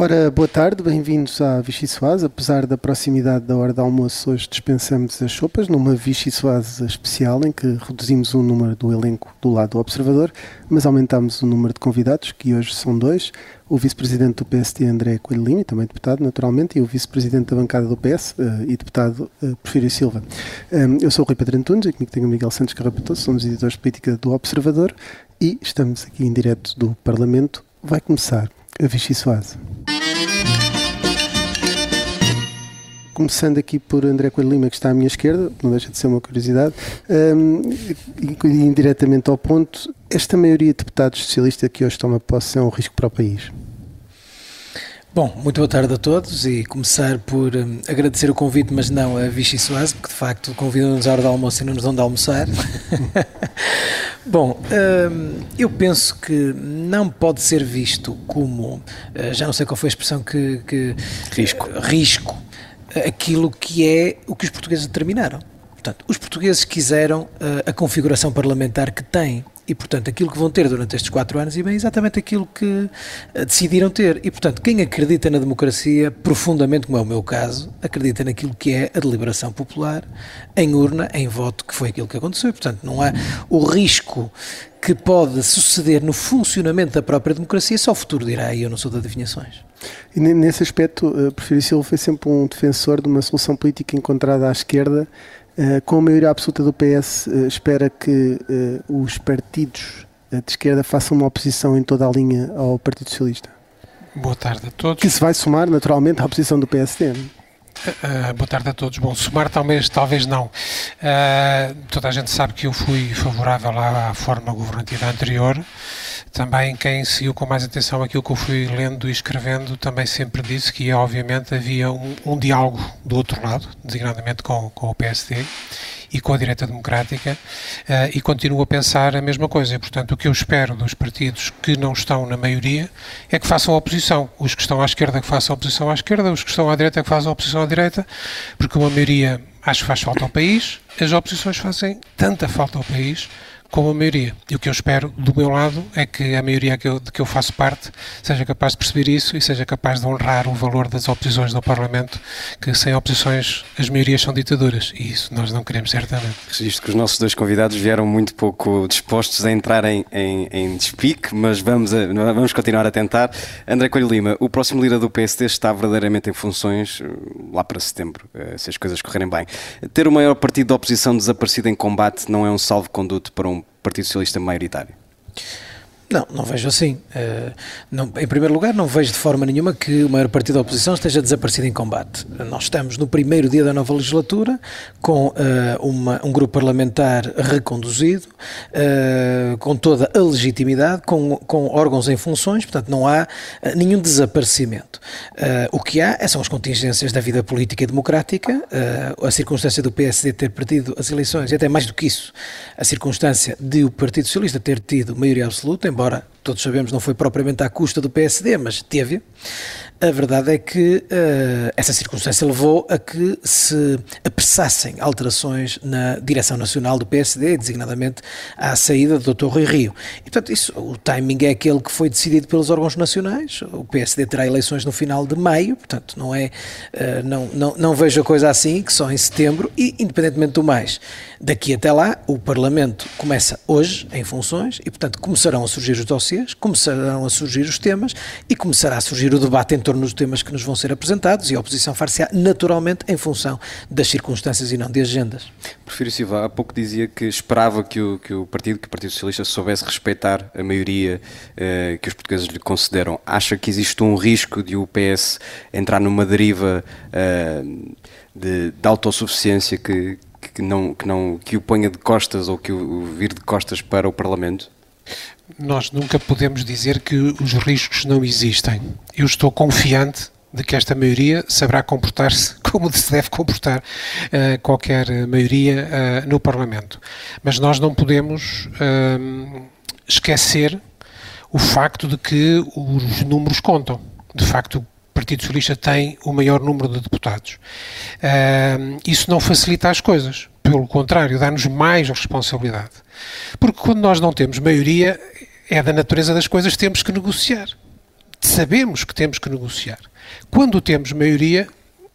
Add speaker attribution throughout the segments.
Speaker 1: Ora, boa tarde, bem-vindos à Vichy Soase. Apesar da proximidade da hora de almoço, hoje dispensamos as sopas numa Vichy Soase especial em que reduzimos o número do elenco do lado do observador, mas aumentamos o número de convidados, que hoje são dois. O vice-presidente do PST, André Coelho Lima, também deputado, naturalmente, e o vice-presidente da bancada do PS uh, e deputado uh, Porfírio Silva. Um, eu sou o Rui Pedro Antunes e comigo tenho o Miguel Santos Carrapatoso, somos editores de política do Observador e estamos aqui em direto do Parlamento. Vai começar a Vichy Soase. Começando aqui por André Coelho Lima, que está à minha esquerda, não deixa de ser uma curiosidade, um, indiretamente ao ponto, esta maioria de deputados socialistas que hoje toma posse é um risco para o país?
Speaker 2: Bom, muito boa tarde a todos e começar por um, agradecer o convite, mas não a Vichy Soase, porque de facto convidam-nos à hora do almoço e não nos dão de almoçar. Bom, um, eu penso que não pode ser visto como, uh, já não sei qual foi a expressão que. que
Speaker 1: risco.
Speaker 2: Uh, risco aquilo que é o que os portugueses determinaram. Portanto, os portugueses quiseram uh, a configuração parlamentar que têm e, portanto, aquilo que vão ter durante estes quatro anos e bem exatamente aquilo que uh, decidiram ter. E, portanto, quem acredita na democracia profundamente, como é o meu caso, acredita naquilo que é a deliberação popular, em urna, em voto, que foi aquilo que aconteceu. E, portanto, não há o risco que pode suceder no funcionamento da própria democracia, só o futuro dirá, e eu não sou de adivinhações.
Speaker 1: E nesse aspecto, uh, Prefiro Silva foi sempre um defensor de uma solução política encontrada à esquerda, com a maioria absoluta do PS, uh, espera que uh, os partidos de esquerda façam uma oposição em toda a linha ao Partido Socialista.
Speaker 3: Boa tarde a todos.
Speaker 1: Que se vai somar naturalmente à oposição do PSD.
Speaker 3: Uh, boa tarde a todos. Bom, somar talvez, talvez não. Uh, toda a gente sabe que eu fui favorável à, à forma governativa anterior. Também quem seguiu com mais atenção aquilo que eu fui lendo e escrevendo também sempre disse que, obviamente, havia um, um diálogo do outro lado, designadamente com, com o PSD e com a direita democrática uh, e continuo a pensar a mesma coisa. E, portanto, o que eu espero dos partidos que não estão na maioria é que façam oposição. Os que estão à esquerda que façam oposição à esquerda, os que estão à direita que façam oposição à direita, porque uma maioria acho que faz falta ao país, as oposições fazem tanta falta ao país como a maioria. E o que eu espero do meu lado é que a maioria que eu, de que eu faço parte seja capaz de perceber isso e seja capaz de honrar o valor das oposições no Parlamento, que sem oposições as maiorias são ditaduras e isso nós não queremos certamente.
Speaker 4: Visto que os nossos dois convidados vieram muito pouco dispostos a entrar em, em, em despique, mas vamos, a, vamos continuar a tentar. André Coelho Lima, o próximo líder do PSD está verdadeiramente em funções eh, lá para setembro, eh, se as coisas correrem bem. Ter o maior partido da oposição desaparecido em combate não é um salvo-conduto para um Partido Socialista maioritário?
Speaker 2: Não, não vejo assim. Uh, não, em primeiro lugar, não vejo de forma nenhuma que o maior partido da oposição esteja desaparecido em combate. Nós estamos no primeiro dia da nova legislatura, com uh, uma, um grupo parlamentar reconduzido, uh, com toda a legitimidade, com, com órgãos em funções, portanto, não há nenhum desaparecimento. o que há são as contingências da vida política e democrática, a circunstância do PSD ter perdido as eleições, e até mais do que isso, a circunstância de o Partido Socialista ter tido maioria absoluta, embora todos sabemos não foi propriamente à custa do PSD, mas teve. A verdade é que uh, essa circunstância levou a que se apressassem alterações na direção nacional do PSD, designadamente à saída do Dr. Rui Rio. E, portanto, isso, o timing é aquele que foi decidido pelos órgãos nacionais. O PSD terá eleições no final de maio, portanto, não é, uh, não, não, não vejo a coisa assim, que só em setembro, e independentemente do mais, daqui até lá, o Parlamento começa hoje em funções e, portanto, começarão a surgir os dossiês, começarão a surgir os temas e começará a surgir o debate entre torno dos temas que nos vão ser apresentados e a oposição far-se-á naturalmente em função das circunstâncias e não de agendas.
Speaker 4: Prefiro Silva, há pouco dizia que esperava que o, que o partido, que o Partido Socialista soubesse respeitar a maioria eh, que os portugueses lhe consideram. Acha que existe um risco de o PS entrar numa deriva eh, de, de autossuficiência que, que, não, que, não, que o ponha de costas ou que o vir de costas para o Parlamento?
Speaker 3: Nós nunca podemos dizer que os riscos não existem. Eu estou confiante de que esta maioria saberá comportar-se como se deve comportar uh, qualquer maioria uh, no Parlamento. Mas nós não podemos uh, esquecer o facto de que os números contam. De facto, o Partido Socialista tem o maior número de deputados. isso não facilita as coisas. Pelo contrário, dá-nos mais responsabilidade. Porque quando nós não temos maioria, é da natureza das coisas, temos que negociar. sabemos que temos que negociar. Quando temos maioria,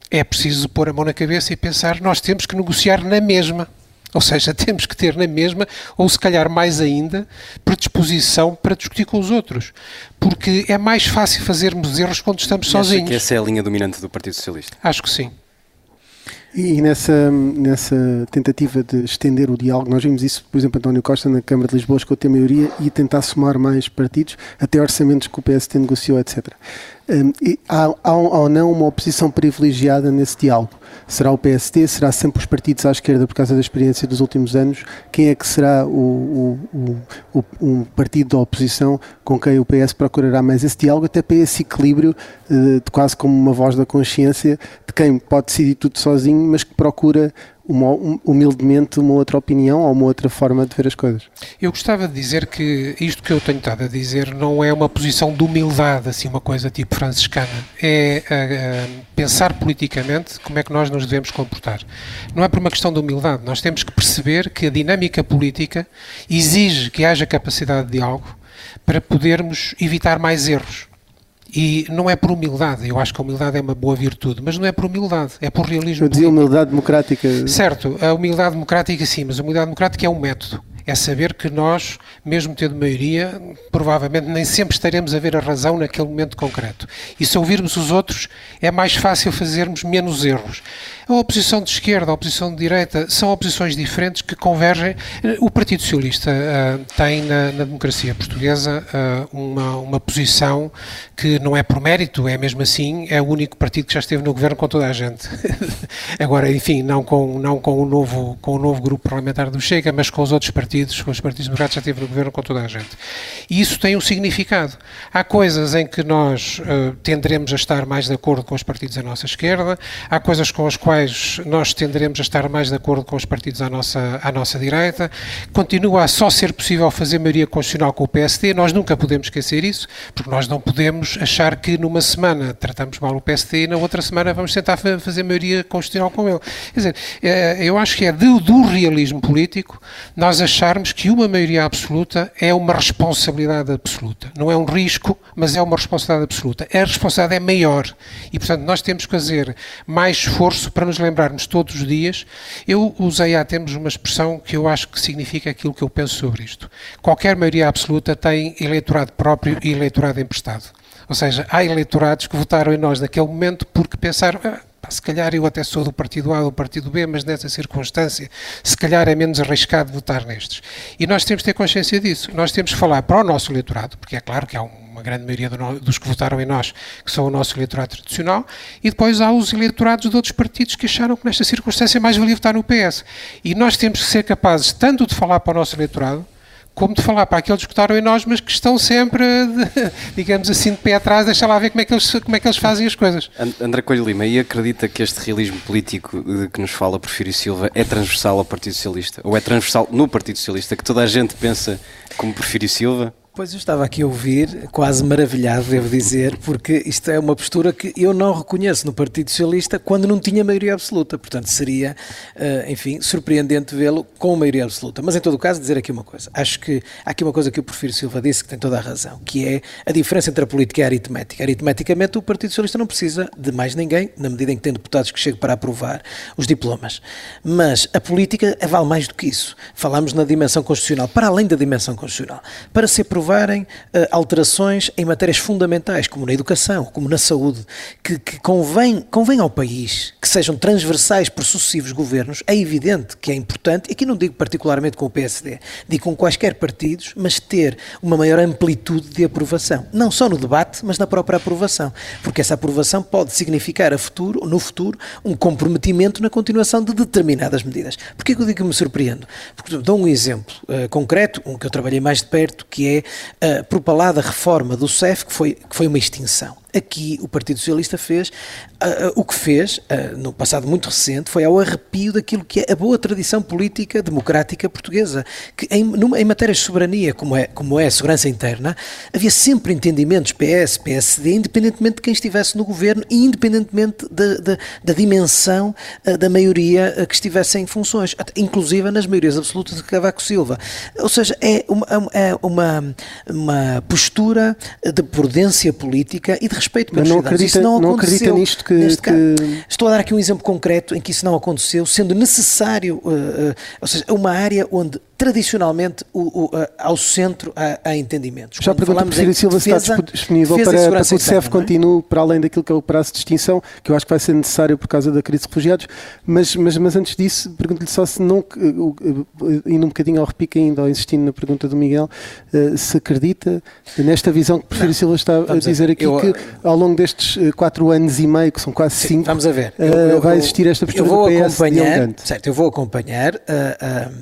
Speaker 3: é preciso pôr a mão na cabeça e pensar, nós temos que negociar na mesma. Ou seja, temos que ter na mesma, ou se calhar mais ainda, predisposição para discutir com os outros. Porque é mais fácil fazermos erros quando estamos
Speaker 4: e
Speaker 3: sozinhos.
Speaker 4: Acha que essa é a linha dominante do Partido Socialista?
Speaker 3: Acho que sim.
Speaker 1: E nessa, nessa tentativa de estender o diálogo, nós vimos isso, por exemplo, António Costa na Câmara de Lisboa, que tem maioria, e tentar somar mais partidos, até orçamentos que o PSD negociou, etc. Um, há, há, ou não uma oposição privilegiada nesse diálogo? Será o PSD? Será sempre os partidos à esquerda por causa da experiência dos últimos anos? Quem é que será o, o, o, um partido da oposição com quem o PS procurará mais esse diálogo, até para esse equilíbrio, uh, de quase como uma voz da consciência, de quem pode decidir tudo sozinho, mas que procura uma, humildemente uma outra opinião ou uma outra forma de ver as coisas.
Speaker 3: Eu gostava de dizer que isto que eu tenho estado a dizer não é uma posição de humildade, assim, uma coisa tipo franciscana. É pensar politicamente como é que nós nos devemos comportar. Não é por uma questão de humildade. Nós temos que perceber que a dinâmica política exige que haja capacidade de diálogo para podermos evitar mais erros. E não é por humildade, eu acho que a humildade é uma boa virtude, mas não é por humildade, é por realismo.
Speaker 1: Eu dizia humildade democrática.
Speaker 3: Certo, a humildade democrática sim, mas a humildade democrática é um método é saber que nós, mesmo tendo maioria, provavelmente nem sempre estaremos a ver a razão naquele momento concreto. E se ouvirmos os outros, é mais fácil fazermos menos erros. A oposição de esquerda, a oposição de direita, são oposições diferentes que convergem. O Partido Socialista uh, tem na, na, democracia portuguesa uh, uma, uma posição que não é por mérito, é mesmo assim, é o único partido que já esteve no governo com toda a gente. Agora, enfim, não com, não com, o novo, com o novo grupo parlamentar do Chega, mas com os outros partidos com os partidos democratas já esteve no governo com toda a gente. E isso tem um significado. Há coisas em que nós uh, tenderemos a estar mais de acordo com os partidos à nossa esquerda, há coisas com as quais nós tenderemos a estar mais de acordo com os partidos à nossa, à nossa direita. Continua a só ser possível fazer maioria constitucional com o PSD, nós nunca podemos esquecer isso, porque nós não podemos achar que numa semana tratamos mal o PSD e na outra semana vamos tentar fazer maioria constitucional com ele. Quer dizer, eh, eu acho que é do, do realismo político nós acharmos que uma maioria absoluta é uma responsabilidade absoluta. Não é um risco, mas é uma responsabilidade absoluta. A responsabilidade é maior e, portanto, nós temos que fazer mais esforço para nos lembrarmos todos os dias. Eu usei há tempos uma expressão que eu acho que significa aquilo que eu penso sobre isto. Qualquer maioria absoluta tem eleitorado próprio e eleitorado emprestado. Ou seja, há eleitorados que votaram em nós naquele momento porque pensaram. Ah, se calhar eu até sou do partido A ou do partido B, mas nessa circunstância, se calhar é menos arriscado votar nestes. E nós temos que ter consciência disso. Nós temos que falar para o nosso eleitorado, porque é claro que há uma grande maioria dos que votaram em nós que são o nosso eleitorado tradicional, e depois há os eleitorados de outros partidos que acharam que nesta circunstância é mais valia votar no PS. E nós temos que ser capazes tanto de falar para o nosso eleitorado, como de falar para aqueles que votaram em nós, mas que estão sempre, de, digamos assim, de pé atrás, deixa lá ver como é, que eles, como é que eles fazem as coisas.
Speaker 4: André Coelho Lima, e acredita que este realismo político de que nos fala Porfírio Silva é transversal ao Partido Socialista? Ou é transversal no Partido Socialista, que toda a gente pensa como Porfírio Silva?
Speaker 2: Pois eu estava aqui a ouvir, quase maravilhado, devo dizer, porque isto é uma postura que eu não reconheço no Partido Socialista quando não tinha maioria absoluta. Portanto, seria, eh, enfim, surpreendente vê-lo com maioria absoluta. Mas, em todo o caso, dizer aqui uma coisa. Acho que há aqui uma coisa que o Porfírio Silva disse que tem toda a razão, que é a diferença entre a política e a aritmética. Aritmeticamente, o Partido Socialista não precisa de mais ninguém, na medida em que tem deputados que chegam para aprovar os diplomas. Mas a política vale mais do que isso. Falamos na dimensão constitucional, para além da dimensão constitucional. Para ser aprovarem uh, alterações em matérias fundamentais, como na educação, como na saúde, que, que convém, convém ao país que sejam transversais por sucessivos governos, é evidente que é importante, e aqui não digo particularmente com o PSD, digo com quaisquer partidos, mas ter uma maior amplitude de aprovação. Não só no debate, mas na própria aprovação. Porque essa aprovação pode significar a futuro, no futuro um comprometimento na continuação de determinadas medidas. Porquê que eu digo que me surpreendo? Porque dou um exemplo uh, concreto, um que eu trabalhei mais de perto, que é a propalada reforma do CEF, que foi, que foi uma extinção. Aqui o Partido Socialista fez uh, uh, o que fez, uh, no passado muito recente, foi ao arrepio daquilo que é a boa tradição política democrática portuguesa, que em, numa, em matérias de soberania, como é, como é a segurança interna, havia sempre entendimentos PS, PSD, independentemente de quem estivesse no governo e independentemente de, de, da dimensão da maioria que estivesse em funções, inclusive nas maiorias absolutas de Cavaco Silva. Ou seja, é uma, é uma, uma postura de prudência política e de respeito
Speaker 1: pelos
Speaker 2: cidadãos.
Speaker 1: Acredita,
Speaker 2: não,
Speaker 1: não acredita nisto que, que...
Speaker 2: Estou a dar aqui um exemplo concreto em que isso não aconteceu, sendo necessário, uh, uh, ou seja, uma área onde tradicionalmente o, o, ao centro há, há entendimentos.
Speaker 1: Já pergunto se o Silva está disponível para, para que o CEF é? continue para além daquilo que é o prazo de extinção, que eu acho que vai ser necessário por causa da crise de refugiados, mas, mas, mas antes disso, pergunto-lhe só se não, indo um bocadinho ao repique ainda, ou insistindo na pergunta do Miguel, eh, se acredita nesta visão que o Prefeito Silva está a dizer aqui, eu, que ao longo destes eh, quatro anos e meio, que são quase sim, cinco,
Speaker 2: vamos a ver.
Speaker 1: Eu, eu, vai existir esta postura
Speaker 2: eu vou acompanhar, certo, eu vou acompanhar uh, uh,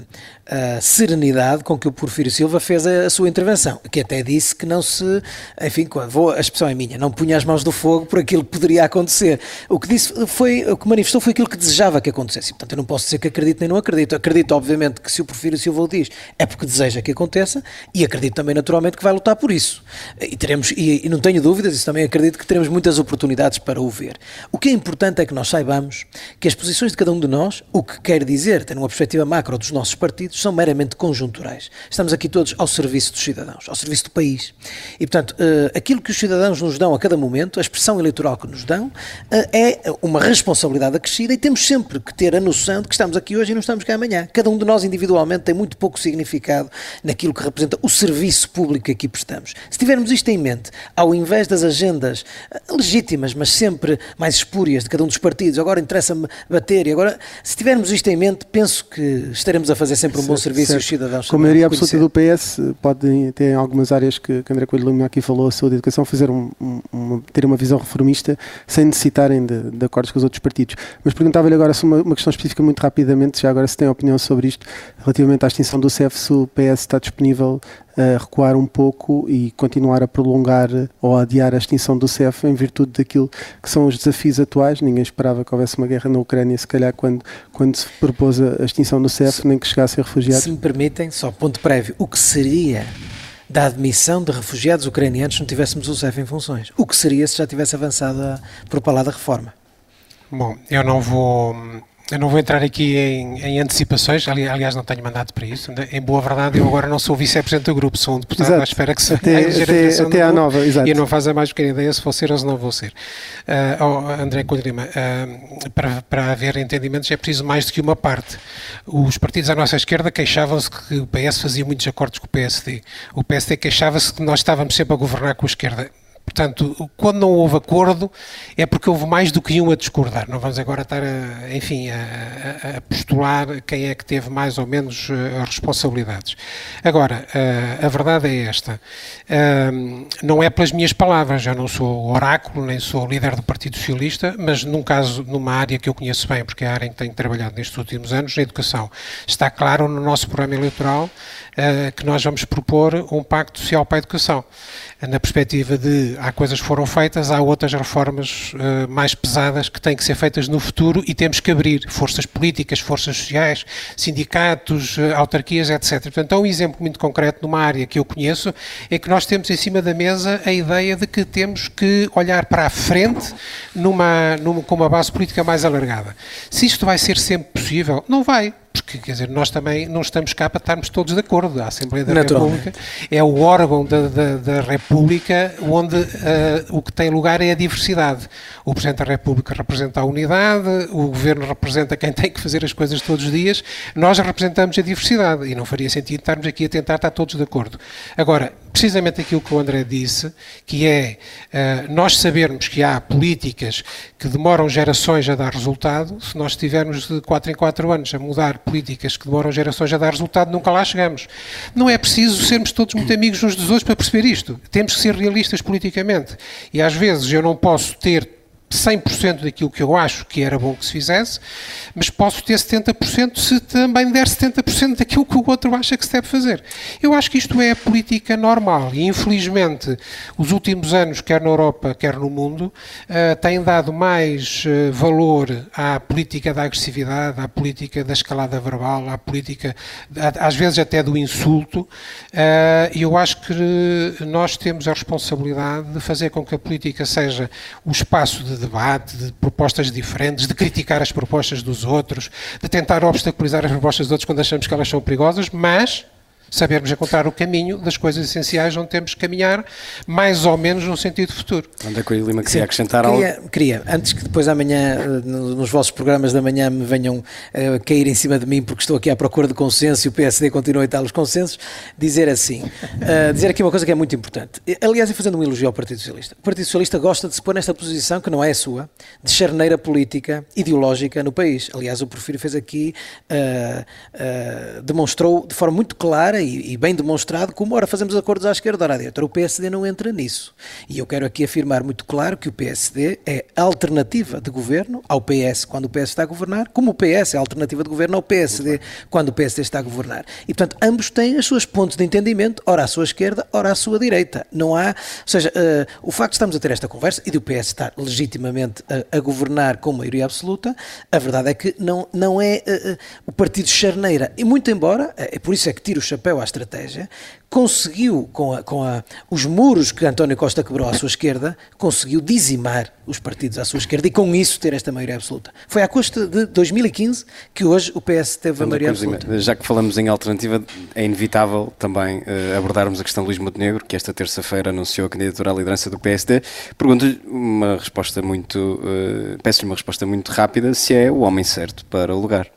Speaker 2: a serenidade com que o Porfírio Silva fez a, a, sua intervenção, que até disse que não se, enfim, vou, a expressão é minha, não punha as mãos do fogo por aquilo que poderia acontecer. O que disse foi, o que manifestou foi aquilo que desejava que acontecesse. Portanto, eu não posso dizer que acredito nem não acredito. Acredito, obviamente, que se o Porfírio Silva o diz, é porque deseja que aconteça e acredito também, naturalmente, que vai lutar por isso. E teremos, e, e não tenho dúvidas, isso também acredito que teremos muitas oportunidades para o ver. O que é importante é que nós saibamos que as posições de cada um de nós, o que quer dizer, ter uma perspectiva macro dos nossos partidos, são meramente conjunturais. Estamos aqui todos ao serviço dos cidadãos, ao serviço do país. E, portanto, uh, aquilo que os cidadãos nos dão a cada momento, a expressão eleitoral que nos dão, uh, é uma responsabilidade acrescida e temos sempre que ter a noção de que estamos aqui hoje e não estamos cá amanhã. Cada um de nós individualmente tem muito pouco significado naquilo que representa o serviço público que aqui prestamos. Se tivermos isto em mente, ao invés das agendas eh, legítimas, mas sempre mais espúrias de cada um dos partidos, agora interessa-me bater e agora, se tivermos isto em mente, penso que estaremos a fazer sempre um bom serviço certo. e os cidadãos
Speaker 1: Com a maioria absoluta do PS, podem ter algumas áreas que, que André Coelho Lima aqui falou, a saúde e a educação, fazer um, um, ter uma visão reformista sem necessitarem de, de acordos com os outros partidos. Mas perguntava-lhe agora uma, uma, questão específica muito rapidamente, já agora se tem opinião sobre isto, relativamente à extinção do CEF, se o PS está disponível recuar um pouco e continuar a prolongar ou a adiar a extinção do CEF em virtude daquilo que são os desafios atuais. Ninguém esperava que houvesse uma guerra na Ucrânia, se calhar, quando, quando se propôs a extinção do CEF, se, nem que chegassem refugiados.
Speaker 2: Se me permitem, só ponto prévio, o que seria da admissão de refugiados ucranianos se não tivéssemos o CEF em funções? O que seria se já tivesse avançado a propalada reforma?
Speaker 3: Bom, eu não vou eu não vou entrar aqui em, em, antecipações, aliás não tenho mandato para isso. Em boa verdade, eu agora não sou vice-presidente do grupo, sou um deputado exato. à espera que se
Speaker 1: até, até, até à nova, exato.
Speaker 3: E não faz a mais pequena ideia se vou ser ou se não vou ser. Uh, oh, André Codrima, uh, para, para haver entendimentos é preciso mais do que uma parte. Os partidos à nossa esquerda queixavam-se que o PS fazia muitos acordos com o PSD. O PSD queixava-se que nós estávamos sempre a governar com a esquerda. Portanto, quando não houve acordo, é porque houve mais do que um a discordar. Não vamos agora estar, a, enfim, a, a postular quem é que teve mais ou menos uh, responsabilidades. Agora, uh, a verdade é esta. Uh, não é pelas minhas palavras, eu não sou oráculo, nem sou líder do Partido Socialista, mas num caso, numa área que eu conheço bem, porque é a área em que tenho trabalhado nestes últimos anos, na educação, está claro no nosso programa eleitoral que nós vamos propor um pacto social para a educação na perspectiva de há coisas que foram feitas, há outras reformas uh, mais pesadas que têm que ser feitas no futuro e temos que abrir forças políticas, forças sociais, sindicatos, uh, autarquias, etc. Portanto, um exemplo muito concreto numa área que eu conheço é que nós temos em cima da mesa a ideia de que temos que olhar para a frente numa, numa, com uma base política mais alargada. Se isto vai ser sempre possível, não vai porque quer dizer, nós também não estamos cá para estarmos todos de acordo. A Assembleia da República é o órgão da, da, da República onde uh, o que tem lugar é a diversidade. O Presidente da República representa a unidade, o Governo representa quem tem que fazer as coisas todos os dias, nós representamos a diversidade e não faria sentido estarmos aqui a tentar estar todos de acordo. Agora, precisamente aquilo que o André disse, que é uh, nós sabermos que há políticas que demoram gerações a dar resultado, se nós estivermos de 4 em 4 anos a mudar políticas que demoram gerações a dar resultado, nunca lá chegamos. Não é preciso sermos todos muito amigos uns dos outros para perceber isto. Temos que ser realistas politicamente. E às vezes eu não posso ter 100% daquilo que eu acho que era bom que se fizesse, mas posso ter 70% se também der 70% daquilo que o outro acha que se deve fazer. Eu acho que isto é a política normal e, infelizmente, os últimos anos, quer na Europa, quer no mundo, uh, têm dado mais uh, valor à política da agressividade, à política da escalada verbal, à política, às vezes até do insulto, uh, e eu acho que nós temos a responsabilidade de fazer com que a política seja o espaço de debate, de propostas diferentes, de criticar as propostas dos outros, de tentar obstaculizar as propostas dos outros quando achamos que elas são perigosas, mas sabermos encontrar o caminho das coisas essenciais onde temos que caminhar, mais ou menos no sentido futuro.
Speaker 4: Onde é que o Lima queria acrescentar
Speaker 2: queria, algo? Queria, antes que depois amanhã, eh, nos vossos programas da manhã, me venham uh, cair em cima de mim, porque estou aqui à procura de consenso e o PSD continua a estar os consensos, dizer assim, uh, dizer aqui uma coisa que é muito importante. Aliás, e fazendo um elogio ao Partido Socialista. O Partido Socialista gosta de se pôr nesta posição, que não é a sua, de charneira política, ideológica no país. Aliás, o Porfírio fez aqui, uh, demonstrou de forma muito clara e, e, bem demonstrado como, ora, fazemos acordos à esquerda, ora à direita. O PSD não entra nisso. E eu quero aqui afirmar muito claro que o PSD é alternativa de governo ao PS quando o PS está a governar, como o PS é alternativa de governo ao PSD quando o PSD está a governar. E, portanto, ambos têm as suas pontos de entendimento, ora à sua esquerda, ora à sua direita. Não há. Ou seja, uh, o facto de estarmos a ter esta conversa e do PS estar legitimamente a, a governar com maioria absoluta, a verdade é que não, não é uh, uh, o partido charneira. E muito embora, é por isso é que tiro o chapéu à estratégia, conseguiu, com, a, com a, os muros que António Costa quebrou à sua esquerda, conseguiu dizimar os partidos à sua esquerda e com isso ter esta maioria absoluta. Foi à custa de 2015 que hoje o PS teve a maioria absoluta.
Speaker 4: Já que falamos em alternativa, é inevitável também uh, abordarmos a questão de Luís Montenegro, que esta terça-feira anunciou a candidatura à liderança do PSD. Pergunto-lhe uma resposta muito, uh, peço-lhe uma resposta muito rápida, se é o homem certo para o lugar.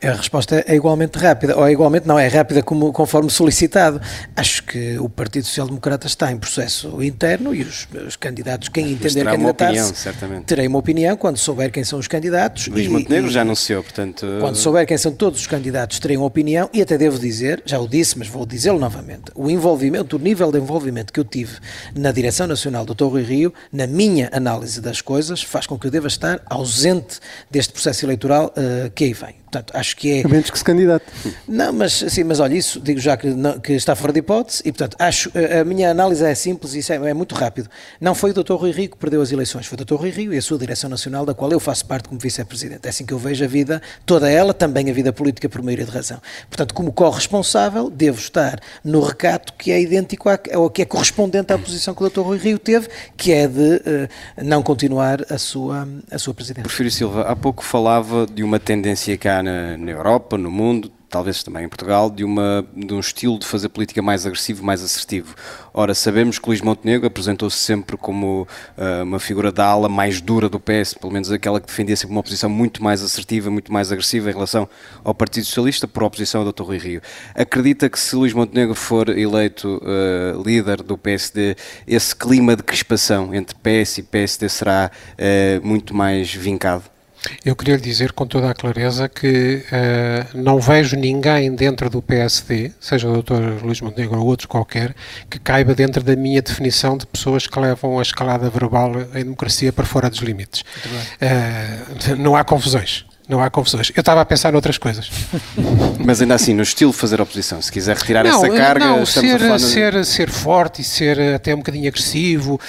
Speaker 2: A resposta é igualmente rápida, ou é igualmente, não, é rápida como, conforme solicitado. Acho que o Partido Social Democrata está em processo interno e os, os candidatos, quem entender candidatar-se, terei uma opinião quando souber quem são os candidatos.
Speaker 4: Luís
Speaker 2: e,
Speaker 4: Montenegro e, já anunciou, portanto...
Speaker 2: Quando souber quem são todos os candidatos, terei uma opinião e até devo dizer, já o disse, mas vou dizê-lo novamente, o envolvimento, o nível de envolvimento que eu tive na Direção Nacional do Torre Rio, na minha análise das coisas, faz com que eu deva estar ausente deste processo eleitoral uh, que aí vem. Portanto, acho que é.
Speaker 1: A menos que se candidate.
Speaker 2: Não, mas sim, mas olha, isso digo já que, não, que está fora de hipótese e, portanto, acho a, a minha análise é simples e é, é, muito rápido. Não foi o Dr. Rui Rio que perdeu as eleições, foi o Dr. Rui Rio e a sua direção nacional, da qual eu faço parte como vice-presidente. É assim que eu vejo a vida, toda ela, também a vida política por maioria de razão. Portanto, como corresponsável, devo estar no recato que é idêntico ao que é correspondente à posição que o Dr. Rui Rio teve, que é de uh, não continuar a sua, a sua presidência.
Speaker 4: Porfírio Silva, há pouco falava de uma tendência na, na Europa, no mundo, talvez também em Portugal, de, uma, de um estilo de fazer política mais agressivo, mais assertivo. Ora, sabemos que Luís Montenegro apresentou-se sempre como uh, uma figura da ala mais dura do PS, pelo menos aquela que defendia sempre uma posição muito mais assertiva, muito mais agressiva em relação ao Partido Socialista, por oposição ao Dr. Rui Rio. Acredita que se Luís Montenegro for eleito uh, líder do PSD, esse clima de crispação entre PS e PSD será uh, muito mais vincado?
Speaker 3: Eu queria lhe dizer com toda a clareza que uh, não vejo ninguém dentro do PSD, seja o Dr. Luís Montenegro ou outro qualquer, que caiba dentro da minha definição de pessoas que levam a escalada verbal em democracia para fora dos limites. Uh, não há confusões não há confusões. Eu estava a pensar noutras coisas.
Speaker 4: Mas ainda assim, no estilo de fazer oposição, se quiser retirar não, essa carga,
Speaker 3: não, ser, a ser, ser forte e ser até um bocadinho agressivo, uh,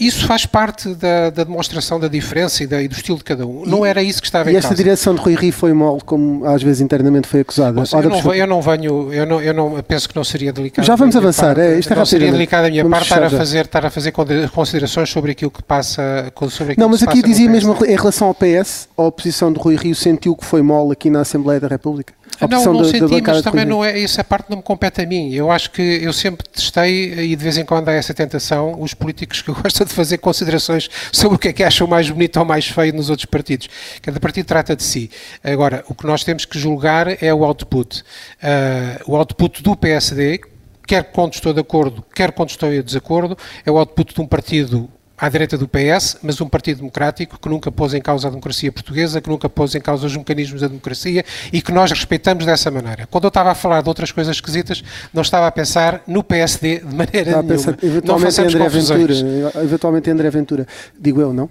Speaker 3: isso faz parte da, da, demonstração da diferença e, da, e, do estilo de cada um. E, não era isso que estava
Speaker 1: e
Speaker 3: em
Speaker 1: esta direção de Rui Rio foi mole, como às vezes internamente foi acusada.
Speaker 3: Seja, eu, não, eu, não, venho, eu não, eu não penso que não seria delicado.
Speaker 1: Já vamos avançar, parte, é, isto é
Speaker 3: Não seria delicado da minha vamos parte estar a, fazer, estar a fazer considerações sobre aquilo que passa. Sobre aquilo
Speaker 1: não, mas
Speaker 3: aqui
Speaker 1: aqui dizia mesmo em relação ao PS, a oposição de Rui Rio sentiu que foi mole aqui na Assembleia da República?
Speaker 3: não, não da, senti, da mas também não é, essa parte não me compete a mim. Eu acho que eu sempre testei e de vez em quando há essa tentação, os políticos que gostam de fazer considerações sobre o que é que acham mais bonito ou mais feio nos outros partidos. Cada partido trata de si. Agora, o que nós temos que julgar é o output. Uh, o output do PSD, quer quando estou de acordo, quer quando estou em desacordo, é o output de um partido à direita do PS, mas um partido democrático que nunca pôs em causa a democracia portuguesa, que nunca pôs em causa os mecanismos da democracia e que nós respeitamos dessa maneira. Quando eu estava a falar de outras coisas esquisitas, não estava a pensar no PSD de maneira estava nenhuma. Pensar,
Speaker 1: eventualmente, não André Ventura, eventualmente André Ventura. Digo eu, não?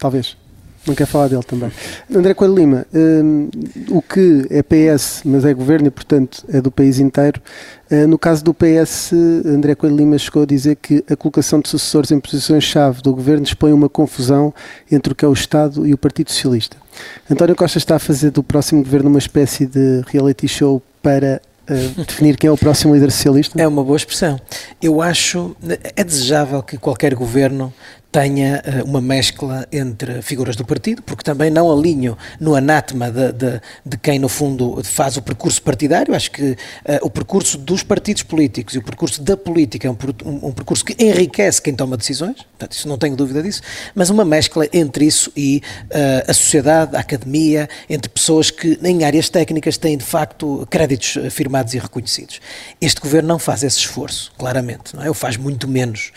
Speaker 1: talvez. Não quer falar dele também. André Coelho Lima, um, o que é PS, mas é governo e, portanto, é do país inteiro. Uh, no caso do PS, André Coelho Lima chegou a dizer que a colocação de sucessores em posições-chave do governo expõe uma confusão entre o que é o Estado e o Partido Socialista. António Costa está a fazer do próximo governo uma espécie de reality show para uh, definir quem é o próximo líder socialista?
Speaker 2: É uma boa expressão. Eu acho, é desejável que qualquer governo tenha uh, uma mescla entre figuras do partido, porque também não alinho no anátema de, de, de quem, no fundo, faz o percurso partidário. Acho que uh, o percurso dos partidos políticos e o percurso da política é um, um, um, percurso que enriquece quem toma decisões, portanto, isso não tenho dúvida disso, mas uma mescla entre isso e uh, a sociedade, a academia, entre pessoas que, em áreas técnicas, têm, de facto, créditos firmados e reconhecidos. Este governo não faz esse esforço, claramente, não é? Ou faz muito menos.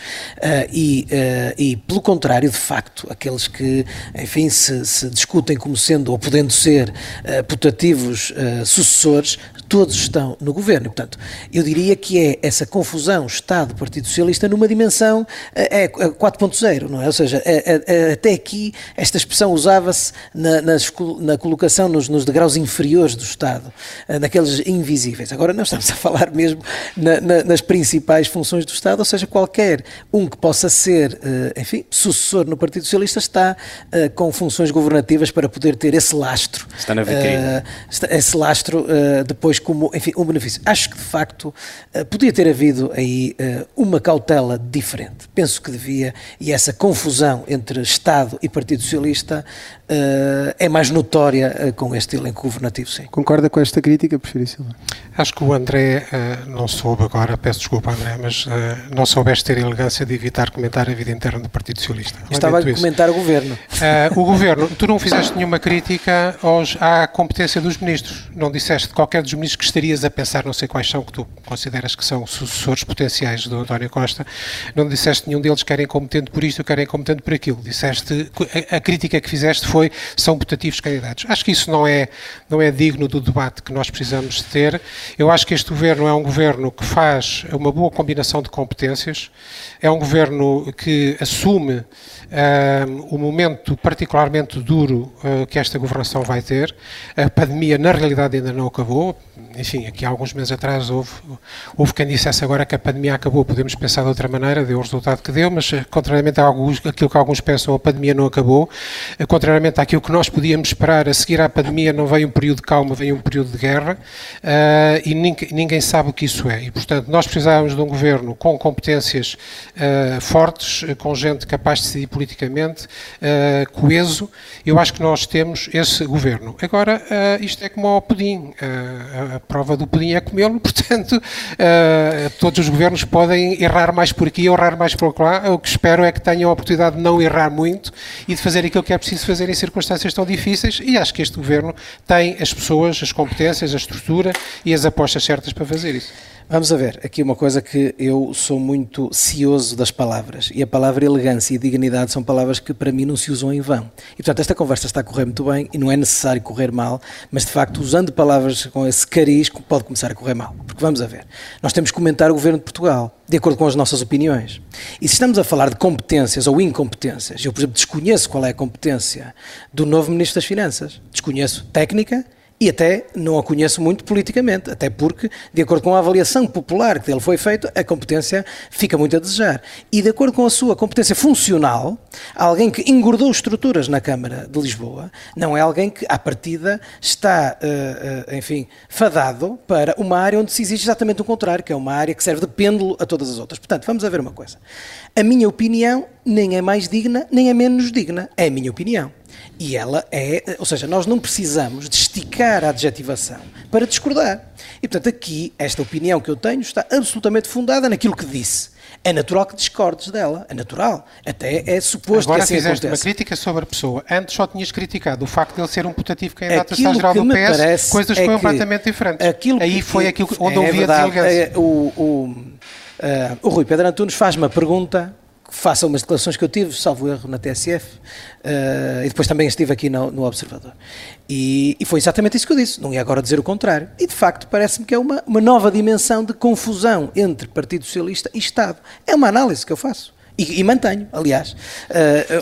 Speaker 2: e, e pelo contrário, de facto, aqueles que, enfim, se, se discutem como sendo ou podendo ser uh, putativos uh, sucessores, todos estão no governo. Portanto, eu diria que é essa confusão Estado-Partido Socialista numa dimensão é, é 4.0, não é? Ou seja, é, é, até aqui esta expressão usava-se na, na, colocação nos, nos, degraus inferiores do Estado, naqueles invisíveis. Agora nós estamos a falar mesmo na, nas principais funções do Estado, ou seja, qualquer um que possa ser, enfim, enfim, sucessor no Partido Socialista está com funções governativas para poder ter esse lastro.
Speaker 4: Está na vitrine.
Speaker 2: Esse lastro uh, depois como, enfim, um benefício. Acho que de facto podia ter havido aí uma cautela diferente. Penso que devia, e essa confusão entre Estado e Partido Socialista é mais notória com este elenco governativo, sim.
Speaker 1: Concorda com esta crítica, Prefiro Silva?
Speaker 3: Acho que o André não soube agora, peço desculpa André, mas não soubeste ter a elegância de evitar comentar a vida interna do Partido Socialista.
Speaker 2: Estava a comentar o governo.
Speaker 3: O governo, tu não fizeste nenhuma crítica aos, à competência dos ministros. Não disseste de qualquer dos ministros que estarias a pensar, não sei quais são, que tu consideras que são sucessores potenciais do António Costa. Não disseste nenhum deles que era incompetente por isto ou que era incompetente por aquilo. Disseste, a, a crítica que fizeste foi, são putativos candidatos. Acho que isso não é, não é digno do debate que nós precisamos ter. Eu acho que este governo é um governo que faz uma boa combinação de competências, é um governo que assume uh, o momento particularmente duro uh, que esta governação vai ter. A pandemia, na realidade, ainda não acabou. Enfim, aqui há alguns meses atrás houve, houve quem dissesse agora que a pandemia acabou, podemos pensar de outra maneira, deu o resultado que deu, mas eh, contrariamente a aquilo que alguns pensam, a pandemia não acabou. Uh, contrariamente àquilo que nós podíamos esperar, a seguir à pandemia não veio um período de calma, veio um período de guerra e ninguém, ninguém sabe o que isso é. E, portanto, nós precisávamos de um governo com competências fortes, com gente capaz de decidir politicamente, uh, coeso, eu acho que nós temos esse governo. Agora, uh, isto é como ao pudim, uh, a prova do pudim é comê-lo, portanto, todos os governos podem errar mais por aqui errar mais por lá, o que espero é que tenham a oportunidade de não errar muito e de fazer aquilo que é preciso fazer em circunstâncias tão difíceis e acho que este governo tem as pessoas, as competências, a estrutura e as apostas certas para fazer isso.
Speaker 2: Vamos a ver, aqui uma coisa que eu sou muito cioso das palavras, e a palavra elegância e dignidade são palavras que para mim não se usam em vão. E portanto esta conversa está a correr muito bem e não é necessário correr mal, mas de facto usando palavras com esse cariz pode começar a correr mal. Porque vamos a ver, nós temos que comentar o governo de Portugal, de acordo com as nossas opiniões. E se estamos a falar de competências ou incompetências, eu por exemplo desconheço qual é a competência do novo Ministro das Finanças, desconheço técnica e até não a conheço muito politicamente, até porque, de acordo com a avaliação popular que dele foi feita, a competência fica muito a desejar. E de acordo com a sua competência funcional, alguém que engordou estruturas na Câmara de Lisboa não é alguém que, à partida, está, uh, uh, enfim, fadado para uma área onde se exige exatamente o contrário, que é uma área que serve de pêndulo a todas as outras. Portanto, vamos a ver uma coisa. A minha opinião nem é mais digna, nem é menos digna. É a minha opinião. E ela é, ou seja, nós não precisamos de esticar a adjetivação para discordar. E portanto, aqui, esta opinião que eu tenho está absolutamente fundada naquilo que disse. É natural que discordes dela, é natural. Até é suposto
Speaker 3: Agora
Speaker 2: que assim
Speaker 3: fizeste
Speaker 2: acontece.
Speaker 3: uma crítica sobre a pessoa. Antes só tinhas criticado o facto de ele ser um putativo candidato a Estado-Geral do PS, coisas é completamente diferentes. Aí foi aquilo onde é houve a deselegância.
Speaker 2: É, o, o, uh, o Rui Pedro Antunes faz uma pergunta faça umas declarações que eu tive, salvo erro, na TSF, uh, eh, e depois também estive aqui no, no Observador. E, e, foi exatamente isso que eu disse, não ia agora dizer o contrário. E de facto parece-me que é uma, uma nova dimensão de confusão entre Partido Socialista e Estado. É uma análise que eu faço. E, e mantenho, aliás.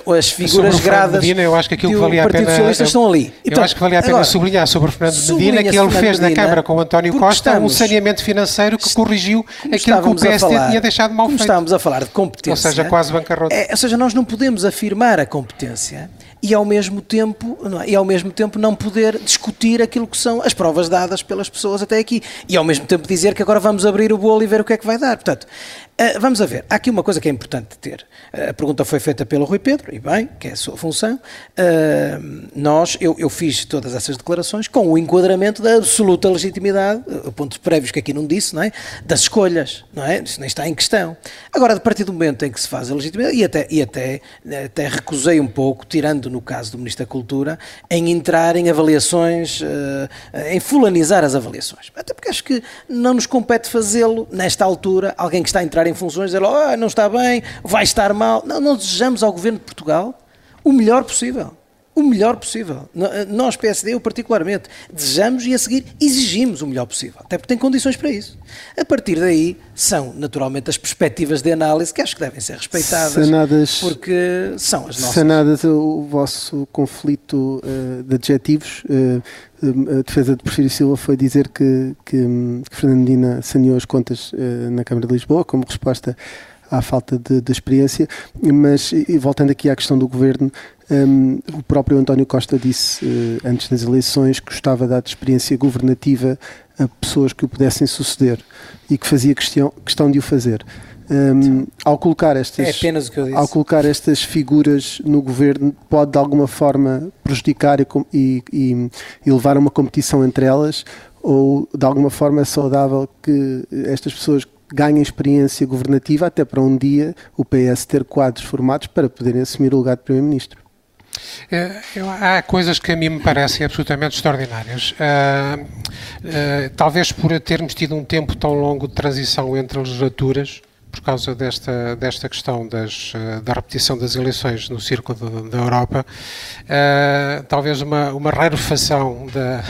Speaker 2: Uh, as figuras gradas.
Speaker 3: Medina, eu acho que aquilo que valia a pena.
Speaker 2: Socialistas estão ali.
Speaker 3: E, eu acho que valia a pena agora, sublinhar sobre o Fernando Medina que ele fez Medina, na Câmara com o António Costa estamos, um saneamento financeiro que corrigiu aquilo que o PSD falar, tinha deixado mal
Speaker 2: como
Speaker 3: feito.
Speaker 2: Estávamos a falar de competência. Ou
Speaker 3: seja, quase bancarrota.
Speaker 2: É, ou seja, nós não podemos afirmar a competência e ao mesmo tempo não é? e ao mesmo tempo não poder discutir aquilo que são as provas dadas pelas pessoas até aqui e ao mesmo tempo dizer que agora vamos abrir o bolo e ver o que é que vai dar portanto Uh, vamos a ver, há aqui uma coisa que é importante ter. Uh, a pergunta foi feita pelo Rui Pedro, e bem, que é a sua função. Uh, nós, eu, eu, fiz todas essas declarações com o enquadramento da absoluta legitimidade, pontos prévios que aqui não disse, não é? das escolhas, não é? Isso nem está em questão. Agora, a partir do momento em que se faz a legitimidade, e até, e até, até recusei um pouco, tirando no caso do Ministro da Cultura, em entrar em avaliações, em fulanizar as avaliações. Até porque acho que não nos compete fazê-lo nesta altura, alguém que está a entrar entrar em funções, dizer, oh, não está bem, vai estar mal. Não, não desejamos ao Governo de Portugal o melhor possível. O melhor possível. Nós, PSD, eu particularmente, desejamos e a seguir exigimos o melhor possível. Até porque tem condições para isso. A partir daí, são naturalmente as perspectivas de análise que acho que devem ser respeitadas. Sanadas, porque são as nossas.
Speaker 1: Sanadas o vosso conflito uh, de adjetivos, uh, a defesa de Porfírio Silva foi dizer que, que, que Fernandina saneou as contas uh, na Câmara de Lisboa como resposta à falta de, de experiência, mas voltando aqui à questão do governo, um, o próprio António Costa disse uh, antes das eleições que gostava de dar de experiência governativa a pessoas que o pudessem suceder e que fazia questão, questão de o fazer. Um, ao colocar estas,
Speaker 2: é apenas o que eu disse.
Speaker 1: ao colocar estas figuras no governo pode de alguma forma prejudicar e, e, e levar a uma competição entre elas ou de alguma forma é saudável que estas pessoas ganhem experiência governativa até para um dia o PS ter quadros formados para poderem assumir o lugar de Primeiro-Ministro.
Speaker 3: É, há coisas que a mim me parecem absolutamente extraordinárias. Uh, uh, talvez por termos tido um tempo tão longo de transição entre legislaturas, por causa desta, desta questão das, eh, da repetição das eleições no círculo da Europa, uh, talvez uma, uma rarefação da,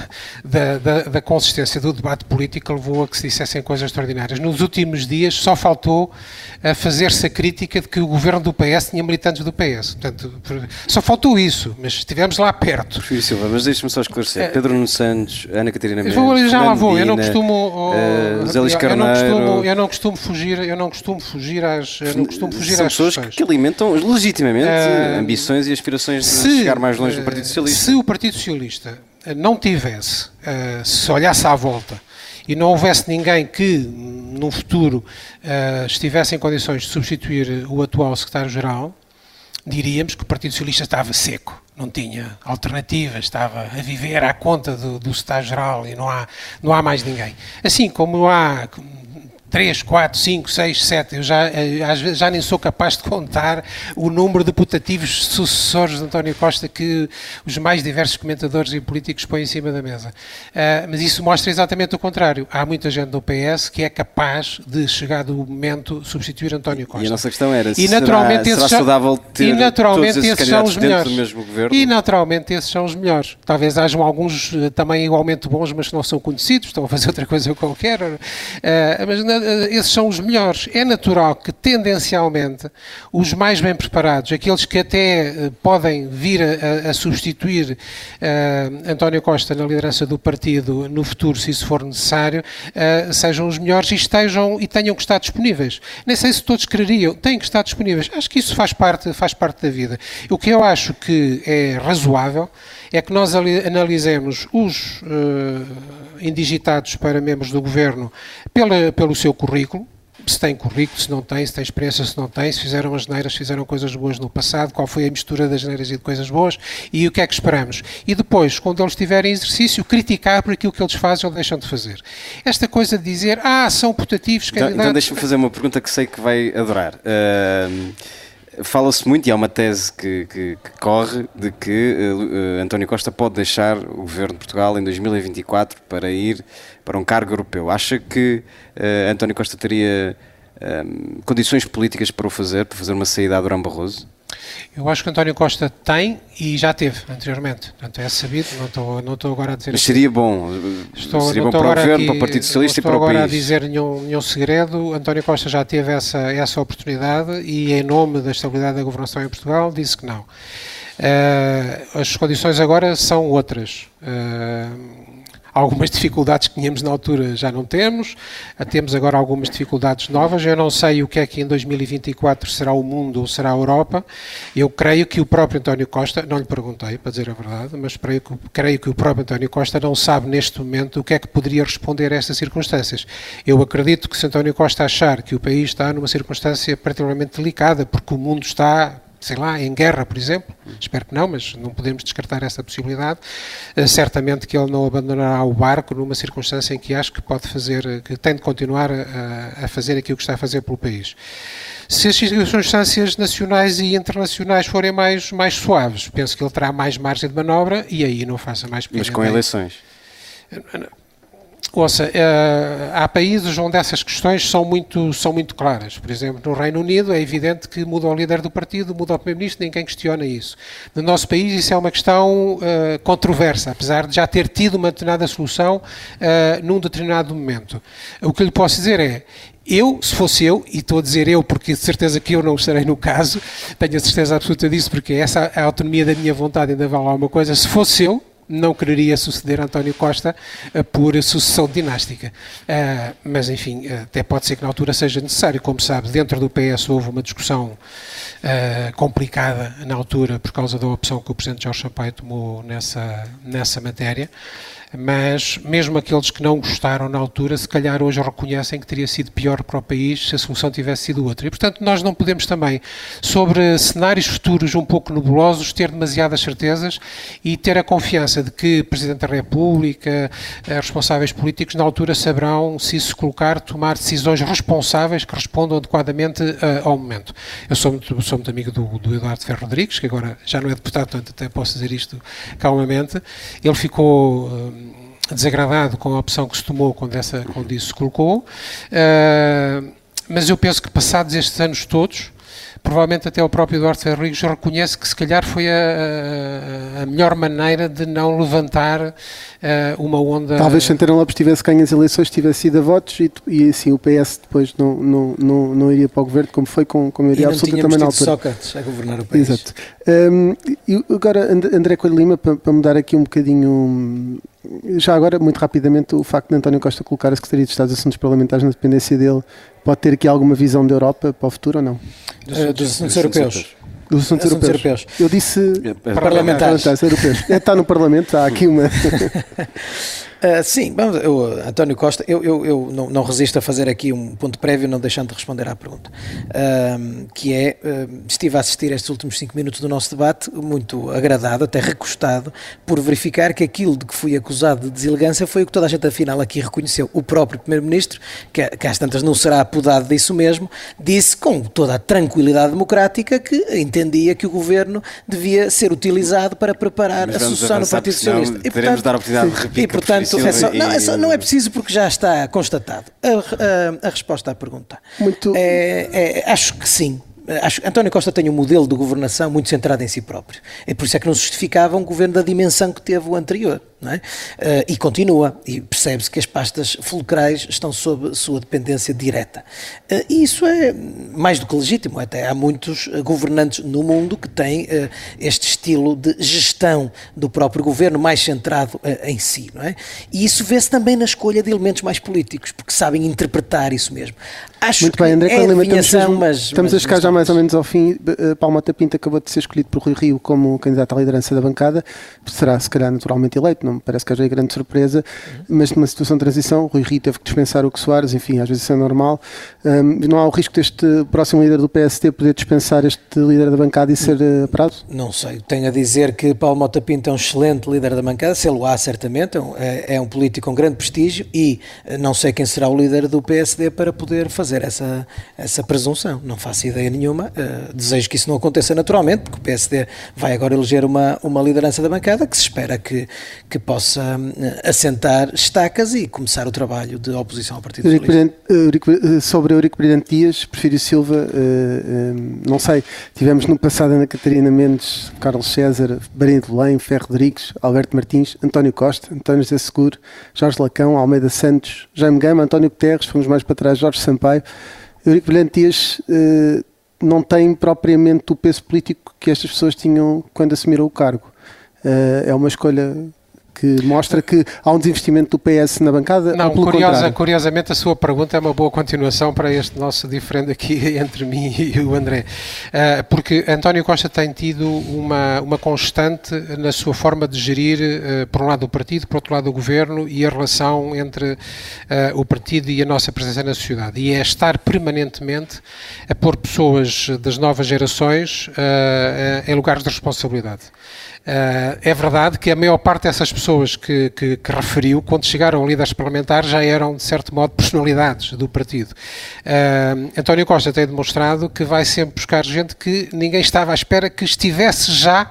Speaker 3: da, da, da, consistência do debate político levou a que se dissessem coisas extraordinárias. Nos últimos dias só faltou a fazer-se a crítica de que o governo do PS tinha militantes do PS. Portanto, só faltou isso, mas estivemos lá perto.
Speaker 4: Prefiro Silva, mas deixe-me só esclarecer. Uh, Pedro Nuno Santos, Ana Catarina Mendes,
Speaker 3: vou, já lá vou. Eu não costumo... Uh, eu, não costumo eu não costumo fugir... Eu não costumo costumo fugir às. não costumo fugir
Speaker 4: São
Speaker 3: às
Speaker 4: pessoas
Speaker 3: questões.
Speaker 4: que alimentam legitimamente uh, ambições e aspirações se, de chegar mais longe do Partido Socialista.
Speaker 3: Se o Partido Socialista não tivesse, uh, se olhasse à volta e não houvesse ninguém que, num futuro, uh, estivesse em condições de substituir o atual secretário-geral, diríamos que o Partido Socialista estava seco, não tinha alternativa, estava a viver à conta do, do secretário-geral e não há, não há mais ninguém. Assim como há 3, 4, 5, 6, 7, eu já, eh, às vezes já nem sou capaz de contar o número de putativos sucessores de António Costa que os mais diversos comentadores e políticos põem em cima da mesa. Uh, mas isso mostra exatamente o contrário. Há muita gente do PS que é capaz de, chegado o momento, substituir António Costa.
Speaker 4: E a nossa questão era, e naturalmente será, será saudável ter
Speaker 3: e naturalmente todos esses, são os melhores.
Speaker 4: do mesmo governo?
Speaker 3: E naturalmente esses são os melhores. Talvez hajam alguns uh, também igualmente bons, mas que não são conhecidos, estão a fazer outra coisa qualquer. Uh, mas eh, esses são os melhores. É natural que, tendencialmente, os mais bem preparados, aqueles que até eh, podem vir a, a substituir uh, António Costa na liderança do partido no futuro, se isso for necessário, uh, sejam os melhores e estejam e tenham que estar disponíveis. Nem sei se todos quereriam, têm que estar disponíveis. Acho que isso faz parte, faz parte da vida. O que eu acho que é razoável é que nós analisemos os uh, indigitados para membros do governo pela, pelo seu currículo, se tem currículo, se não tem, se tem experiência, se não tem, se fizeram as neiras, se fizeram coisas boas no passado, qual foi a mistura das neiras e de coisas boas e o que é que esperamos. E depois, quando eles estiverem em exercício, criticar por aquilo que eles fazem ou deixam de fazer. Esta coisa de dizer, ah, são putativos,
Speaker 4: então, candidatos... Então deixa-me fazer uma pergunta que sei que vai adorar. Uh Fala-se muito, e há uma tese que, que, que corre, de que uh, António Costa pode deixar o governo de Portugal em 2024 para ir para um cargo europeu. Acha que uh, António Costa teria um, condições políticas para o fazer, para fazer uma saída a Durão Barroso?
Speaker 3: Eu acho que António Costa tem e já teve anteriormente. Portanto, é sabido, não estou, não estou agora a dizer.
Speaker 4: Mas seria bom. Estou, seria bom para o governo, aqui, para o Partido Socialista e para o país.
Speaker 3: Não estou agora a dizer nenhum, nenhum segredo. António Costa já teve essa, essa oportunidade e, em nome da estabilidade da governação em Portugal, disse que não. Uh, as condições agora são outras. Uh, algumas dificuldades que tínhamos na altura já não temos, temos agora algumas dificuldades novas. Eu não sei o que é que em 2024 será o mundo ou será a Europa. Eu creio que o próprio António Costa, não lhe perguntei, para dizer a verdade, mas creio que, creio que o próprio António Costa não sabe neste momento o que é que poderia responder a estas circunstâncias. Eu acredito que se António Costa achar que o país está numa circunstância particularmente delicada, porque o mundo está sei lá, em guerra, por exemplo, espero que não, mas não podemos descartar essa possibilidade, uh, certamente que ele não abandonará o barco numa circunstância em que acho que pode fazer, que tem de continuar a, a fazer aquilo que está a fazer pelo país. Se as circunstâncias nacionais e internacionais forem mais, mais suaves, penso que ele terá mais margem de manobra e aí não faça mais
Speaker 4: Mas com eleições?
Speaker 3: Ouça, uh, há países onde essas questões são muito, são muito claras. Por exemplo, no Reino Unido é evidente que muda o líder do partido, muda o primeiro-ministro, ninguém questiona isso. No nosso país isso é uma questão uh, controversa, apesar de já ter tido uma determinada solução uh, num determinado momento. O que lhe posso dizer é, eu, se fosse eu, e estou a dizer eu porque de certeza que eu não estarei no caso, tenho a certeza absoluta disso, porque essa a autonomia da minha vontade ainda vale alguma coisa, se fosse eu, não quereria suceder António Costa uh, por sucessão dinástica. Uh, mas, enfim, uh, até pode ser que na altura seja necessário. Como sabe, dentro do PS houve uma discussão complicada na altura por causa da opção que o Presidente Jorge Sampaio tomou nessa, nessa matéria mas mesmo aqueles que não gostaram na altura, se calhar hoje reconhecem que teria sido pior para o país se a solução tivesse sido outra. E, portanto, nós não podemos também, sobre cenários futuros um pouco nebulosos, ter demasiadas certezas e ter a confiança de que o Presidente da República, eh, responsáveis políticos, na altura saberão, se isso colocar, tomar decisões responsáveis que respondam adequadamente uh, ao momento. Eu sou muito, sou muito amigo do, do Eduardo Ferro Rodrigues, que agora já não é deputado, portanto até posso dizer isto calmamente. Ele ficou... Uh, desagradado com a opção que se tomou quando, essa, quando isso se colocou, uh, mas eu penso que passados estes anos todos, provavelmente até o próprio Eduardo Ferro já reconhece que se calhar foi a, a melhor maneira de não levantar uh, uma onda...
Speaker 1: Talvez Santana Lopes tivesse ganho as eleições, tivesse ido a votos e, e assim o PS depois não, não, não, não iria para o governo como foi com, com a maioria absoluta também na altura.
Speaker 2: Sócrates a governar o país.
Speaker 1: Exato. Um, e agora André Coelho Lima, para, para mudar aqui um bocadinho já agora, muito rapidamente, o facto de António Costa colocar a Secretaria de Estado dos Assuntos Parlamentares na dependência dele pode ter aqui alguma visão da Europa para o futuro ou não?
Speaker 2: Dos, uh, dos assuntos europeus.
Speaker 1: Dos assuntos, europeus. europeus. Eu disse
Speaker 2: é, é, parlamentares. parlamentares
Speaker 1: europeus. É, está no Parlamento, há aqui uma.
Speaker 2: Uh, sim, vamos, eu, António Costa, eu, eu, eu não, não, resisto a fazer aqui um ponto prévio, não deixando de responder à pergunta, uh, que é, uh, estive a assistir estes últimos cinco minutos do nosso debate, muito agradado, até recostado, por verificar que aquilo de que fui acusado de deselegância foi o que toda a gente afinal aqui reconheceu. O próprio Primeiro-Ministro, que, que às tantas não será apodado disso mesmo, disse com toda a tranquilidade democrática que entendia que o Governo devia ser utilizado para preparar a sucessão no Partido Socialista.
Speaker 4: E, portanto, dar a oportunidade de repetir, e, portanto
Speaker 2: é só, não, é só, não, é preciso porque já está constatado. A, a, a resposta à pergunta.
Speaker 1: Muito...
Speaker 2: É, é, acho que sim. Acho, António Costa tem um modelo de governação muito centrado em si próprio. É por isso é que não justificava um governo da dimensão que teve o anterior. É? Uh, e continua, e percebe-se que as pastas fulcrais estão sob sua dependência direta. Uh, e isso é mais do que legítimo, até há muitos uh, governantes no mundo que têm este estilo de gestão do próprio governo mais centrado em si. Não é? E isso vê-se também na escolha de elementos mais políticos, porque sabem interpretar isso mesmo. Acho
Speaker 1: Muito bem, André, é estamos, mas, estamos a chegar já mais ou menos ao fim. Palma Pinto acabou de ser escolhido por Rui Rio como candidato à liderança da bancada, será se calhar naturalmente eleito, não me parece que haja grande surpresa, mas numa situação de transição, Rui Rio teve que dispensar o que Soares, enfim, às vezes isso é normal. Um, não há o risco deste próximo líder do PST poder dispensar este líder da bancada e ser parado?
Speaker 2: Não sei, tenho a dizer que Paulo Mota Pinto é um excelente líder da bancada, se ele há certamente, é, é um político com grande prestígio e eh, não sei quem será o líder do PSD para poder fazer essa, essa presunção, não faço ideia nenhuma. Uh, desejo que isso não aconteça naturalmente, porque o PSD vai agora eleger uma, uma liderança da bancada que se espera que, que possa uh, assentar estacas e começar o trabalho de oposição ao Partido
Speaker 1: Eurico Eurico, sobre Eurico Brilhante Dias, Prefiro Silva, não sei, tivemos no passado Ana Catarina Mendes, Carlos César, Barinha de Belém, Ferro Rodrigues, Alberto Martins, António Costa, António José Seguro, Jorge Lacão, Almeida Santos, Jaime Gama, António Guterres, fomos mais para trás, Jorge Sampaio. Eurico Brilhante Dias uh, não tem propriamente o peso político que estas pessoas tinham quando assumiram o cargo. Uh, é uma escolha que mostra que há um desinvestimento do PS na bancada?
Speaker 3: Não, curiosa, curiosamente a sua pergunta é uma boa continuação para este nosso diferente aqui entre mim e o André, uh, porque António Costa tem tido uma, uma constante na sua forma de gerir, uh, por um lado o partido, por outro lado o governo e a relação entre uh, o partido e a nossa presença na sociedade, e é estar permanentemente a pôr pessoas das novas gerações em lugares de responsabilidade. Uh, é verdade que a maior parte dessas pessoas que, que, que, referiu, quando chegaram a líderes parlamentares, já eram, de certo modo, personalidades do partido. Uh, António Costa tem demonstrado que vai sempre buscar gente que ninguém estava à espera que estivesse já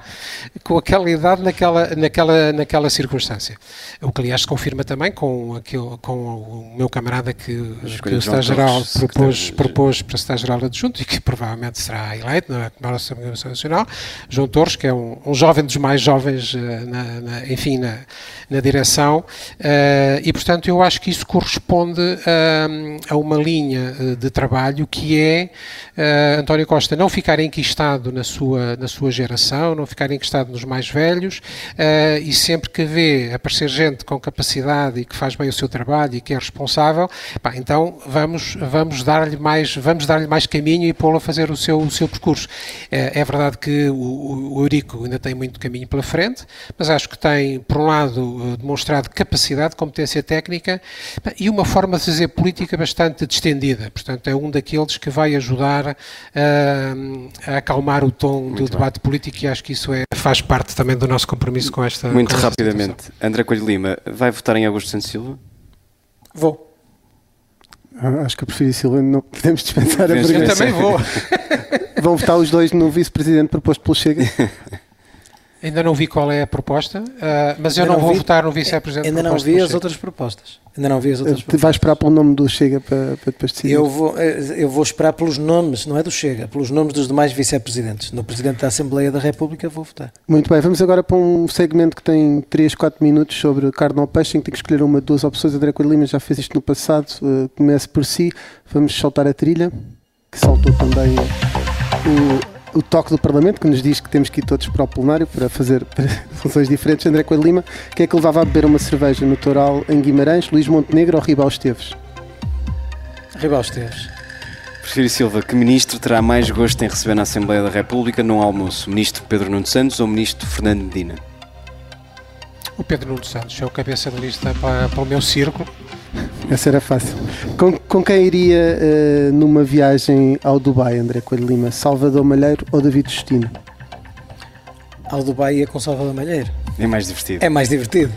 Speaker 3: com aquela idade naquela, naquela, naquela circunstância. O que, aliás, se confirma também com, aquele, com o meu camarada que, que o Estado-Geral propôs, propôs para Estado-Geral adjunto e que provavelmente será eleito na Câmara Nacional, João Torres, que é um, um jovem dos mais jovens, eh, na, na, enfim, na, na direção, uh, e portanto eu acho que isso corresponde a, a uma linha eh, de trabalho que é António Costa não ficar enquistado na sua, na sua geração, não ficar enquistado nos mais velhos, e sempre que vê aparecer gente com capacidade e que faz bem o seu trabalho e que é responsável, pá, então vamos, vamos dar-lhe mais, vamos dar-lhe mais caminho e pô-lo a fazer o seu, o seu percurso. é verdade que o, o Eurico ainda tem muito caminho caminho pela frente, mas acho que tem, por um lado, eh, demonstrado capacidade, competência técnica e uma forma de fazer política bastante distendida. Portanto, é um daqueles que vai ajudar a, eh, a acalmar o tom Muito do bem. debate político e acho que isso é, faz parte também do nosso compromisso com esta.
Speaker 4: Muito
Speaker 3: com
Speaker 4: rapidamente, André Coelho Lima, vai votar em Augusto Santos Silva?
Speaker 2: Vou.
Speaker 1: Ah, acho que eu prefiro Silva, não podemos dispensar a pergunta.
Speaker 3: Eu também vou.
Speaker 1: Vão votar os dois no vice-presidente proposto pelo Chega?
Speaker 3: Ainda não vi qual é a proposta, uh, mas ainda eu não, não vou vi, votar no vice-presidente.
Speaker 2: Ainda não vi as outras propostas. Ainda não vi as outras propostas.
Speaker 1: Vais esperar pelo nome do Chega para, para depois decidir?
Speaker 2: Eu vou, eh, eu vou esperar pelos nomes, não é do Chega, pelos nomes dos demais vice-presidentes. No Presidente da Assembleia da República vou votar.
Speaker 1: Muito bem, vamos agora para um segmento que tem 3, 4 minutos sobre carne ao peixe, em que tem que escolher uma, duas opções. André Coelho Lima já fez isto no passado, uh, comece por si. Vamos soltar a trilha, que saltou também o o toque do Parlamento, que nos diz que temos que ir todos para o plenário para fazer para funções diferentes. André Coelho Lima, quem é que levava a beber uma cerveja no Toral em Guimarães, Luís Montenegro ou Ribal Esteves?
Speaker 2: Ribal Esteves.
Speaker 4: Prefiro Silva, que ministro terá mais gosto em receber na Assembleia da República num almoço? Ministro Pedro Nuno Santos ou Ministro Fernando Medina?
Speaker 3: O Pedro Nuno Santos é o cabeça de lista para, para o meu círculo
Speaker 1: essa era fácil. Com, com quem iria uh, numa viagem ao Dubai, André Coelho Lima? Salvador Malheiro ou David Justino?
Speaker 2: Ao Dubai ia com Salvador Malheiro.
Speaker 4: É mais divertido.
Speaker 2: É mais divertido.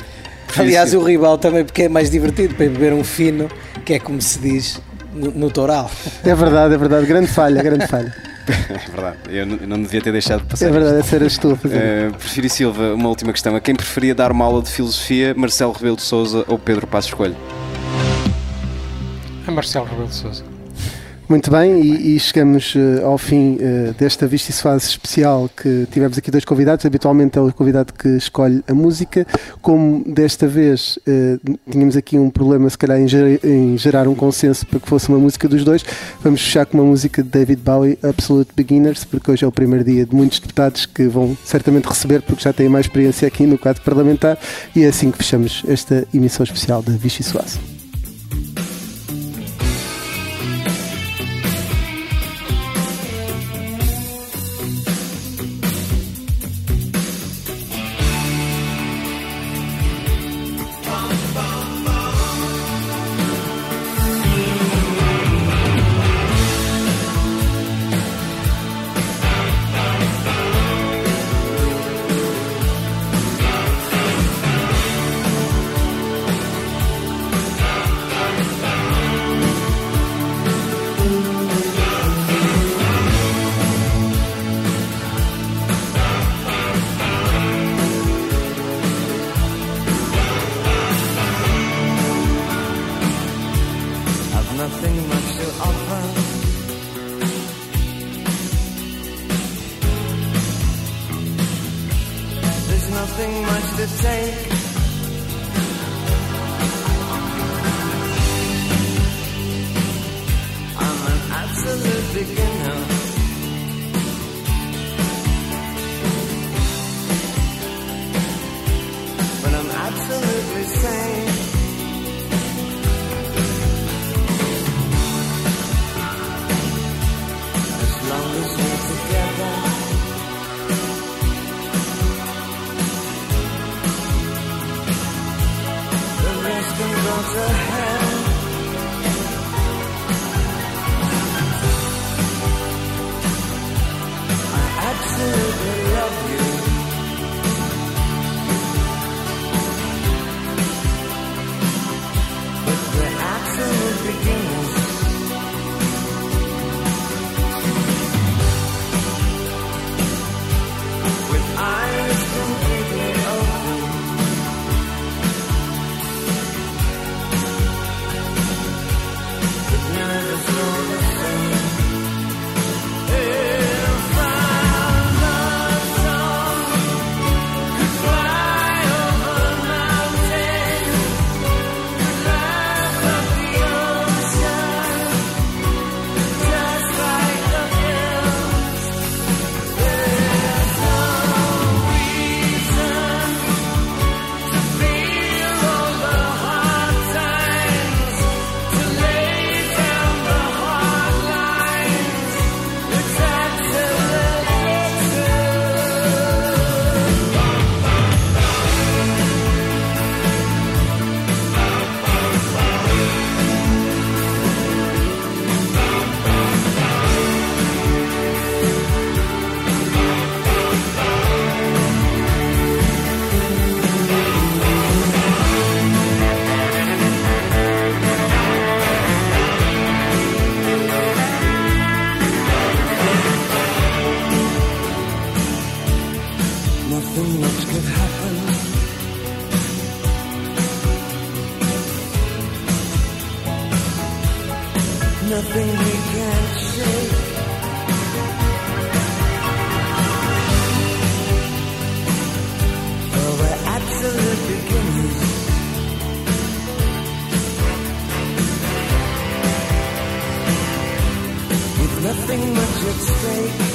Speaker 2: Aliás, o rival também, porque é mais divertido para beber um fino, que é como se diz no, no toral.
Speaker 1: É verdade, é verdade. Grande falha, grande falha.
Speaker 4: É verdade, eu não, devia ter deixado de passar.
Speaker 1: É verdade, essa eras tu.
Speaker 4: Uh, prefiro Silva, uma última questão. A quem preferia dar uma aula de filosofia, Marcelo Rebelo de Souza ou Pedro Passos Coelho?
Speaker 3: Marcelo Rebelo de Sousa.
Speaker 1: Muito bem, e, e chegamos uh, ao fim uh, desta Vista e Fase especial que tivemos aqui dois convidados. Habitualmente é o convidado que escolhe a música. Como desta vez uh, tínhamos aqui um problema, se calhar, em, ger em, gerar um consenso para que fosse uma música dos dois, vamos fechar com uma música de David Bowie, Absolute Beginners, porque hoje é o primeiro dia de muitos deputados que vão certamente receber, porque já têm mais experiência aqui no quadro parlamentar. E é assim que fechamos esta emissão especial da Vichy Suazo.
Speaker 5: Nothing much at stake.